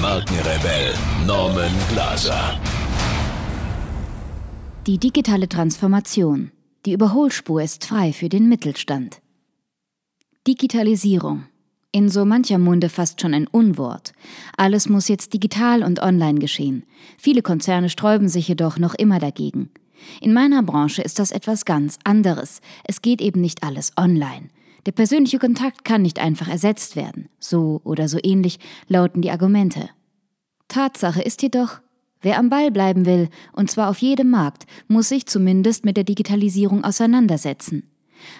Markenrebell Norman Glaser. Die digitale Transformation. Die Überholspur ist frei für den Mittelstand. Digitalisierung. In so mancher Munde fast schon ein Unwort. Alles muss jetzt digital und online geschehen. Viele Konzerne sträuben sich jedoch noch immer dagegen. In meiner Branche ist das etwas ganz anderes. Es geht eben nicht alles online. Der persönliche Kontakt kann nicht einfach ersetzt werden. So oder so ähnlich lauten die Argumente. Tatsache ist jedoch, wer am Ball bleiben will, und zwar auf jedem Markt, muss sich zumindest mit der Digitalisierung auseinandersetzen.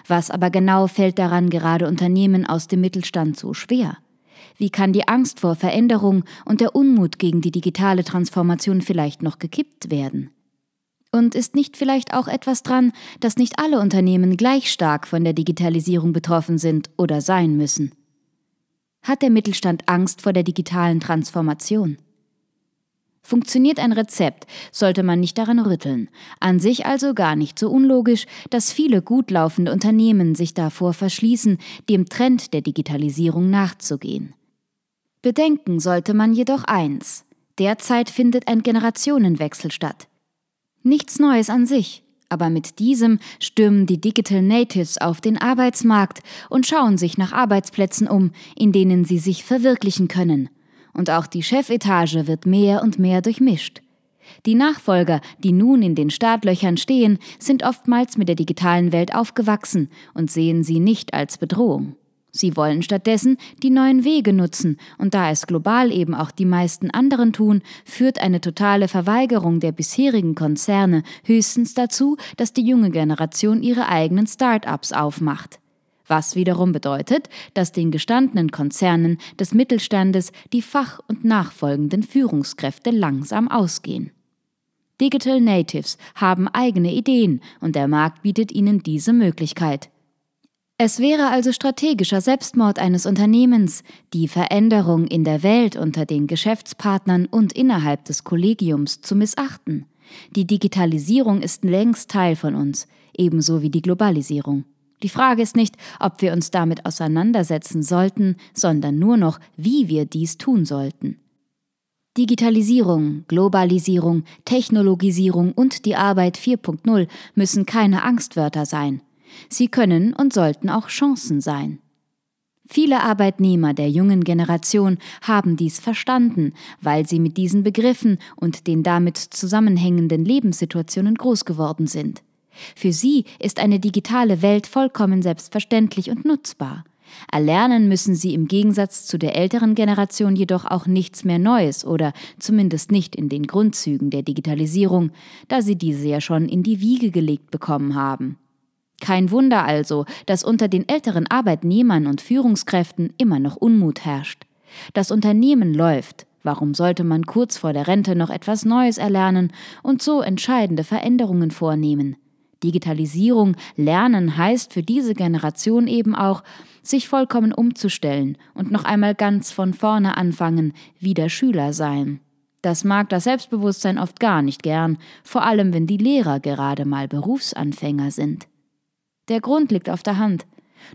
Was aber genau fällt daran gerade Unternehmen aus dem Mittelstand so schwer? Wie kann die Angst vor Veränderung und der Unmut gegen die digitale Transformation vielleicht noch gekippt werden? Und ist nicht vielleicht auch etwas dran, dass nicht alle Unternehmen gleich stark von der Digitalisierung betroffen sind oder sein müssen? Hat der Mittelstand Angst vor der digitalen Transformation? Funktioniert ein Rezept, sollte man nicht daran rütteln. An sich also gar nicht so unlogisch, dass viele gut laufende Unternehmen sich davor verschließen, dem Trend der Digitalisierung nachzugehen. Bedenken sollte man jedoch eins. Derzeit findet ein Generationenwechsel statt. Nichts Neues an sich, aber mit diesem stürmen die Digital Natives auf den Arbeitsmarkt und schauen sich nach Arbeitsplätzen um, in denen sie sich verwirklichen können. Und auch die Chefetage wird mehr und mehr durchmischt. Die Nachfolger, die nun in den Startlöchern stehen, sind oftmals mit der digitalen Welt aufgewachsen und sehen sie nicht als Bedrohung. Sie wollen stattdessen die neuen Wege nutzen, und da es global eben auch die meisten anderen tun, führt eine totale Verweigerung der bisherigen Konzerne höchstens dazu, dass die junge Generation ihre eigenen Start-ups aufmacht. Was wiederum bedeutet, dass den gestandenen Konzernen des Mittelstandes die fach- und nachfolgenden Führungskräfte langsam ausgehen. Digital Natives haben eigene Ideen und der Markt bietet ihnen diese Möglichkeit. Es wäre also strategischer Selbstmord eines Unternehmens, die Veränderung in der Welt unter den Geschäftspartnern und innerhalb des Kollegiums zu missachten. Die Digitalisierung ist längst Teil von uns, ebenso wie die Globalisierung. Die Frage ist nicht, ob wir uns damit auseinandersetzen sollten, sondern nur noch, wie wir dies tun sollten. Digitalisierung, Globalisierung, Technologisierung und die Arbeit 4.0 müssen keine Angstwörter sein. Sie können und sollten auch Chancen sein. Viele Arbeitnehmer der jungen Generation haben dies verstanden, weil sie mit diesen Begriffen und den damit zusammenhängenden Lebenssituationen groß geworden sind. Für sie ist eine digitale Welt vollkommen selbstverständlich und nutzbar. Erlernen müssen sie im Gegensatz zu der älteren Generation jedoch auch nichts mehr Neues oder zumindest nicht in den Grundzügen der Digitalisierung, da sie diese ja schon in die Wiege gelegt bekommen haben. Kein Wunder also, dass unter den älteren Arbeitnehmern und Führungskräften immer noch Unmut herrscht. Das Unternehmen läuft, warum sollte man kurz vor der Rente noch etwas Neues erlernen und so entscheidende Veränderungen vornehmen? Digitalisierung lernen heißt für diese Generation eben auch, sich vollkommen umzustellen und noch einmal ganz von vorne anfangen, wieder Schüler sein. Das mag das Selbstbewusstsein oft gar nicht gern, vor allem wenn die Lehrer gerade mal Berufsanfänger sind. Der Grund liegt auf der Hand.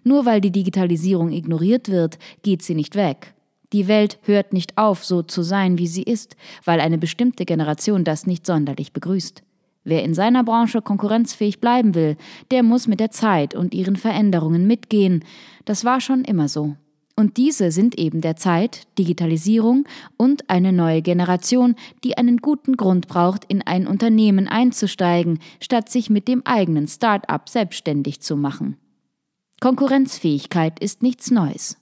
Nur weil die Digitalisierung ignoriert wird, geht sie nicht weg. Die Welt hört nicht auf, so zu sein, wie sie ist, weil eine bestimmte Generation das nicht sonderlich begrüßt. Wer in seiner Branche konkurrenzfähig bleiben will, der muss mit der Zeit und ihren Veränderungen mitgehen. Das war schon immer so. Und diese sind eben der Zeit, Digitalisierung und eine neue Generation, die einen guten Grund braucht, in ein Unternehmen einzusteigen, statt sich mit dem eigenen Start-up selbstständig zu machen. Konkurrenzfähigkeit ist nichts Neues.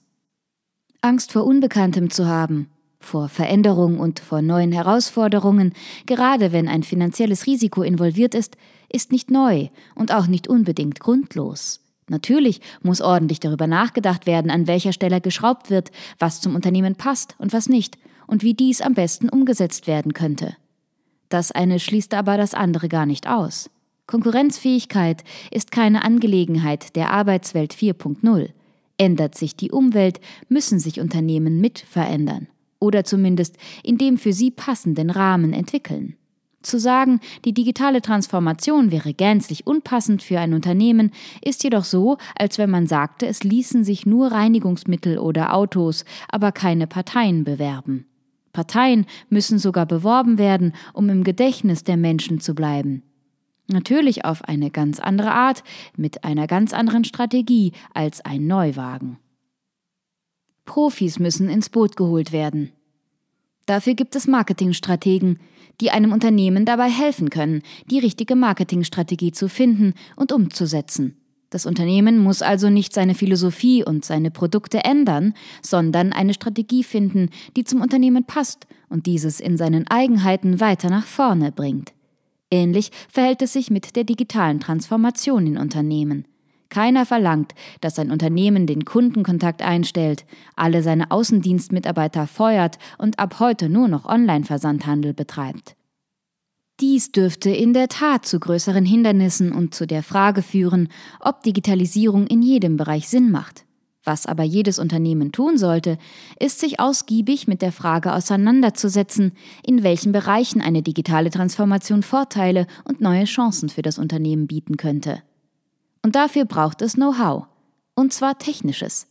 Angst vor Unbekanntem zu haben, vor Veränderung und vor neuen Herausforderungen, gerade wenn ein finanzielles Risiko involviert ist, ist nicht neu und auch nicht unbedingt grundlos. Natürlich muss ordentlich darüber nachgedacht werden, an welcher Stelle geschraubt wird, was zum Unternehmen passt und was nicht, und wie dies am besten umgesetzt werden könnte. Das eine schließt aber das andere gar nicht aus. Konkurrenzfähigkeit ist keine Angelegenheit der Arbeitswelt 4.0. Ändert sich die Umwelt, müssen sich Unternehmen mit verändern oder zumindest in dem für sie passenden Rahmen entwickeln. Zu sagen, die digitale Transformation wäre gänzlich unpassend für ein Unternehmen, ist jedoch so, als wenn man sagte, es ließen sich nur Reinigungsmittel oder Autos, aber keine Parteien bewerben. Parteien müssen sogar beworben werden, um im Gedächtnis der Menschen zu bleiben. Natürlich auf eine ganz andere Art, mit einer ganz anderen Strategie als ein Neuwagen. Profis müssen ins Boot geholt werden. Dafür gibt es Marketingstrategen, die einem Unternehmen dabei helfen können, die richtige Marketingstrategie zu finden und umzusetzen. Das Unternehmen muss also nicht seine Philosophie und seine Produkte ändern, sondern eine Strategie finden, die zum Unternehmen passt und dieses in seinen Eigenheiten weiter nach vorne bringt. Ähnlich verhält es sich mit der digitalen Transformation in Unternehmen. Keiner verlangt, dass ein Unternehmen den Kundenkontakt einstellt, alle seine Außendienstmitarbeiter feuert und ab heute nur noch Online-Versandhandel betreibt. Dies dürfte in der Tat zu größeren Hindernissen und zu der Frage führen, ob Digitalisierung in jedem Bereich Sinn macht. Was aber jedes Unternehmen tun sollte, ist sich ausgiebig mit der Frage auseinanderzusetzen, in welchen Bereichen eine digitale Transformation Vorteile und neue Chancen für das Unternehmen bieten könnte. Und dafür braucht es Know-how, und zwar technisches.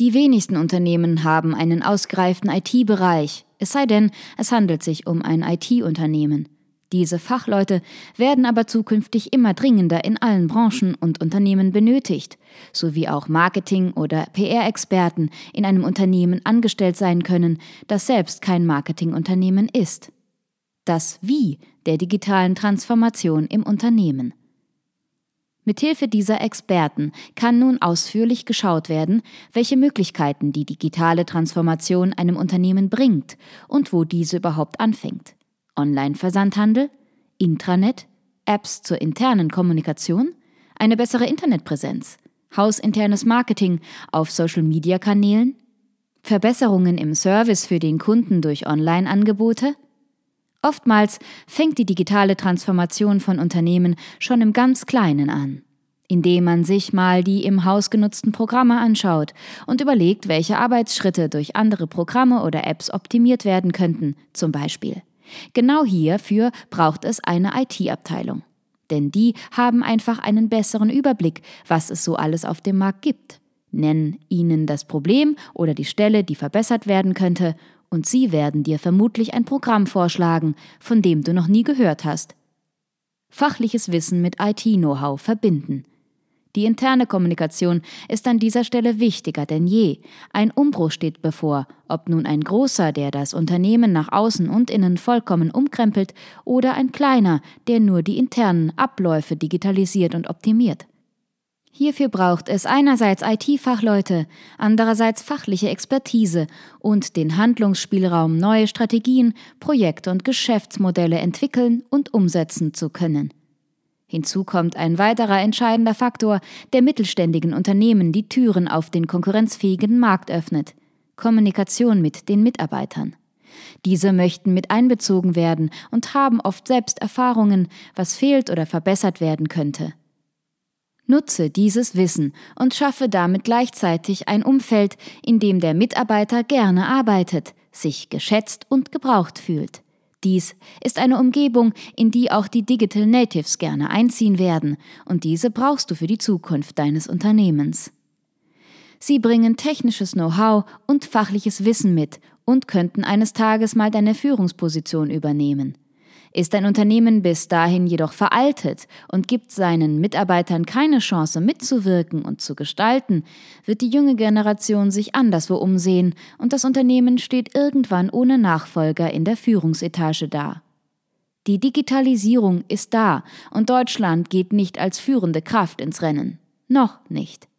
Die wenigsten Unternehmen haben einen ausgereiften IT-Bereich, es sei denn, es handelt sich um ein IT-Unternehmen. Diese Fachleute werden aber zukünftig immer dringender in allen Branchen und Unternehmen benötigt, sowie auch Marketing- oder PR-Experten in einem Unternehmen angestellt sein können, das selbst kein Marketingunternehmen ist. Das Wie der digitalen Transformation im Unternehmen. Mithilfe dieser Experten kann nun ausführlich geschaut werden, welche Möglichkeiten die digitale Transformation einem Unternehmen bringt und wo diese überhaupt anfängt. Online-Versandhandel, Intranet, Apps zur internen Kommunikation, eine bessere Internetpräsenz, hausinternes Marketing auf Social-Media-Kanälen, Verbesserungen im Service für den Kunden durch Online-Angebote? Oftmals fängt die digitale Transformation von Unternehmen schon im ganz Kleinen an, indem man sich mal die im Haus genutzten Programme anschaut und überlegt, welche Arbeitsschritte durch andere Programme oder Apps optimiert werden könnten, zum Beispiel. Genau hierfür braucht es eine IT-Abteilung. Denn die haben einfach einen besseren Überblick, was es so alles auf dem Markt gibt. Nenn ihnen das Problem oder die Stelle, die verbessert werden könnte, und sie werden dir vermutlich ein Programm vorschlagen, von dem du noch nie gehört hast. Fachliches Wissen mit IT-Know-how verbinden. Die interne Kommunikation ist an dieser Stelle wichtiger denn je. Ein Umbruch steht bevor, ob nun ein großer, der das Unternehmen nach außen und innen vollkommen umkrempelt, oder ein kleiner, der nur die internen Abläufe digitalisiert und optimiert. Hierfür braucht es einerseits IT-Fachleute, andererseits fachliche Expertise und den Handlungsspielraum, neue Strategien, Projekte und Geschäftsmodelle entwickeln und umsetzen zu können. Hinzu kommt ein weiterer entscheidender Faktor, der mittelständigen Unternehmen die Türen auf den konkurrenzfähigen Markt öffnet Kommunikation mit den Mitarbeitern. Diese möchten mit einbezogen werden und haben oft selbst Erfahrungen, was fehlt oder verbessert werden könnte. Nutze dieses Wissen und schaffe damit gleichzeitig ein Umfeld, in dem der Mitarbeiter gerne arbeitet, sich geschätzt und gebraucht fühlt. Dies ist eine Umgebung, in die auch die Digital Natives gerne einziehen werden, und diese brauchst du für die Zukunft deines Unternehmens. Sie bringen technisches Know-how und fachliches Wissen mit und könnten eines Tages mal deine Führungsposition übernehmen. Ist ein Unternehmen bis dahin jedoch veraltet und gibt seinen Mitarbeitern keine Chance mitzuwirken und zu gestalten, wird die junge Generation sich anderswo umsehen und das Unternehmen steht irgendwann ohne Nachfolger in der Führungsetage da. Die Digitalisierung ist da und Deutschland geht nicht als führende Kraft ins Rennen. Noch nicht.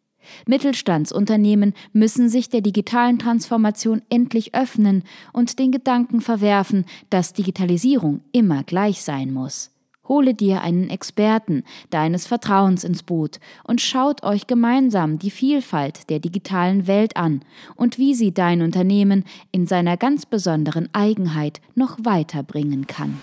Mittelstandsunternehmen müssen sich der digitalen Transformation endlich öffnen und den Gedanken verwerfen, dass Digitalisierung immer gleich sein muss. Hole dir einen Experten deines Vertrauens ins Boot und schaut euch gemeinsam die Vielfalt der digitalen Welt an und wie sie dein Unternehmen in seiner ganz besonderen Eigenheit noch weiterbringen kann.